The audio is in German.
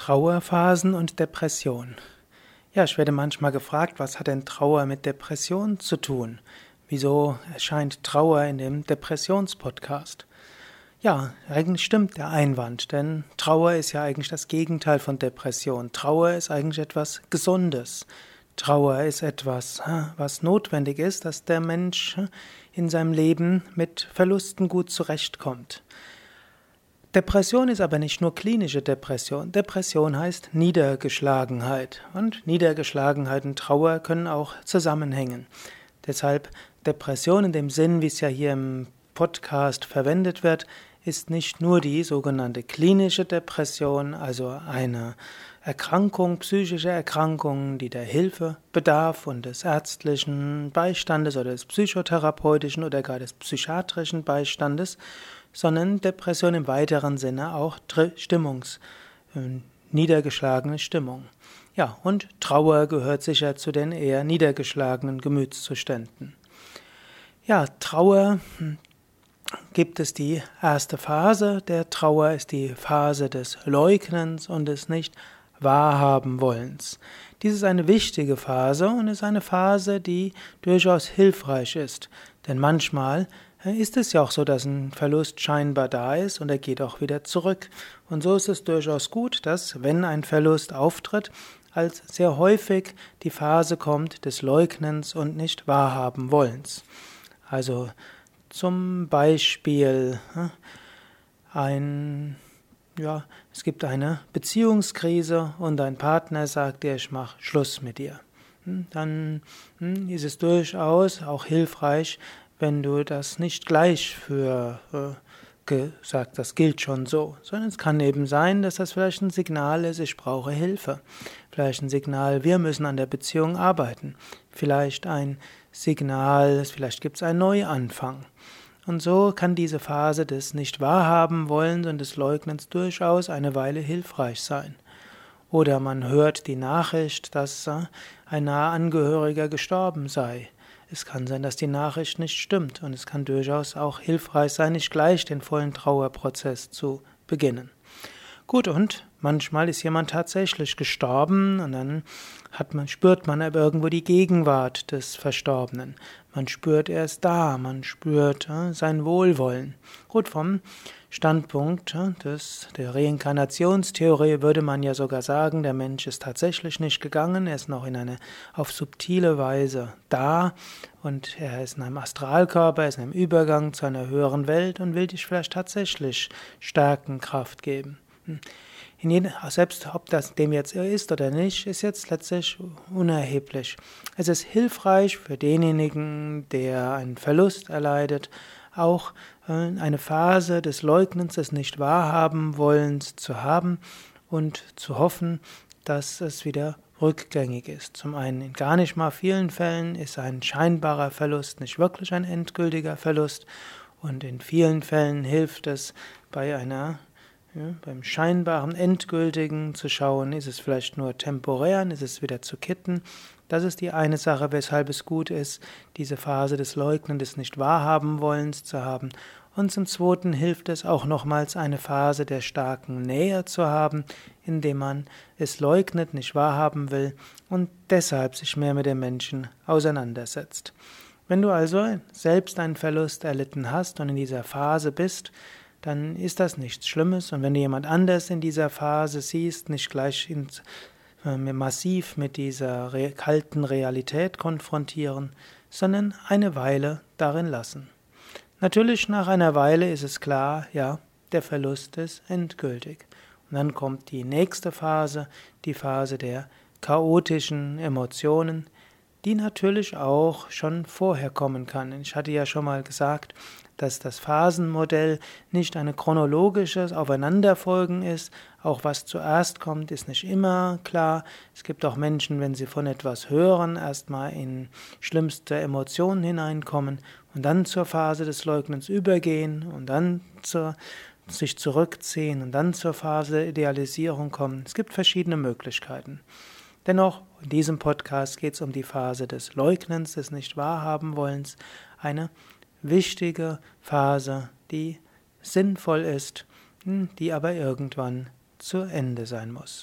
Trauerphasen und Depression. Ja, ich werde manchmal gefragt, was hat denn Trauer mit Depression zu tun? Wieso erscheint Trauer in dem Depressionspodcast? Ja, eigentlich stimmt der Einwand, denn Trauer ist ja eigentlich das Gegenteil von Depression. Trauer ist eigentlich etwas Gesundes. Trauer ist etwas, was notwendig ist, dass der Mensch in seinem Leben mit Verlusten gut zurechtkommt. Depression ist aber nicht nur klinische Depression. Depression heißt Niedergeschlagenheit. Und Niedergeschlagenheit und Trauer können auch zusammenhängen. Deshalb Depression in dem Sinn, wie es ja hier im Podcast verwendet wird, ist nicht nur die sogenannte klinische Depression, also eine Erkrankung, psychische Erkrankung, die der Hilfe bedarf und des ärztlichen Beistandes oder des psychotherapeutischen oder gar des psychiatrischen Beistandes, sondern Depression im weiteren Sinne auch Stimmungs, äh, niedergeschlagene Stimmung. Ja, und Trauer gehört sicher zu den eher niedergeschlagenen Gemütszuständen. Ja, Trauer hm, gibt es die erste Phase der Trauer, ist die Phase des Leugnens und des nicht wahrhaben wollens. Dies ist eine wichtige Phase und ist eine Phase, die durchaus hilfreich ist, denn manchmal ist es ja auch so, dass ein Verlust scheinbar da ist und er geht auch wieder zurück. Und so ist es durchaus gut, dass, wenn ein Verlust auftritt, als sehr häufig die Phase kommt des Leugnens und nicht wahrhaben wollens. Also zum Beispiel ein, ja, es gibt eine Beziehungskrise und dein Partner sagt dir, ich mache Schluss mit dir. Hm, dann hm, ist es durchaus auch hilfreich, wenn du das nicht gleich für äh, gesagt, das gilt schon so, sondern es kann eben sein, dass das vielleicht ein Signal ist, ich brauche Hilfe. Vielleicht ein Signal, wir müssen an der Beziehung arbeiten. Vielleicht ein Signal, vielleicht gibt es einen Neuanfang. Und so kann diese Phase des nicht wahrhaben wollens und des Leugnens durchaus eine Weile hilfreich sein. Oder man hört die Nachricht, dass äh, ein naher Angehöriger gestorben sei. Es kann sein, dass die Nachricht nicht stimmt und es kann durchaus auch hilfreich sein, nicht gleich den vollen Trauerprozess zu beginnen. Gut, und manchmal ist jemand tatsächlich gestorben und dann hat man, spürt man aber irgendwo die Gegenwart des Verstorbenen. Man spürt, er ist da, man spürt äh, sein Wohlwollen. Gut, vom Standpunkt äh, des, der Reinkarnationstheorie würde man ja sogar sagen, der Mensch ist tatsächlich nicht gegangen, er ist noch in eine auf subtile Weise da und er ist in einem Astralkörper, er ist in einem Übergang zu einer höheren Welt und will dich vielleicht tatsächlich stärken, Kraft geben. Jedem, selbst ob das dem jetzt ist oder nicht, ist jetzt letztlich unerheblich. Es ist hilfreich für denjenigen, der einen Verlust erleidet, auch äh, eine Phase des Leugnens, des Nicht-Wahrhaben-Wollens zu haben und zu hoffen, dass es wieder rückgängig ist. Zum einen in gar nicht mal vielen Fällen ist ein scheinbarer Verlust nicht wirklich ein endgültiger Verlust und in vielen Fällen hilft es bei einer ja, beim scheinbaren Endgültigen zu schauen, ist es vielleicht nur temporär, ist es wieder zu kitten. Das ist die eine Sache, weshalb es gut ist, diese Phase des Leugnen, des Nicht-Wahrhaben-Wollens zu haben. Und zum Zweiten hilft es auch nochmals eine Phase der starken Nähe zu haben, indem man es leugnet, nicht wahrhaben will und deshalb sich mehr mit dem Menschen auseinandersetzt. Wenn du also selbst einen Verlust erlitten hast und in dieser Phase bist, dann ist das nichts Schlimmes. Und wenn du jemand anders in dieser Phase siehst, nicht gleich ins, äh, massiv mit dieser re kalten Realität konfrontieren, sondern eine Weile darin lassen. Natürlich nach einer Weile ist es klar, ja, der Verlust ist endgültig. Und dann kommt die nächste Phase, die Phase der chaotischen Emotionen, die natürlich auch schon vorher kommen kann. Ich hatte ja schon mal gesagt, dass das Phasenmodell nicht eine chronologisches Aufeinanderfolgen ist. Auch was zuerst kommt, ist nicht immer klar. Es gibt auch Menschen, wenn sie von etwas hören, erstmal in schlimmste Emotionen hineinkommen und dann zur Phase des Leugnens übergehen und dann zur sich zurückziehen und dann zur Phase der Idealisierung kommen. Es gibt verschiedene Möglichkeiten. Dennoch, in diesem Podcast geht es um die Phase des Leugnens, des Nicht-Wahrhaben-Wollens, eine wichtige Phase, die sinnvoll ist, hm, die aber irgendwann zu Ende sein muss.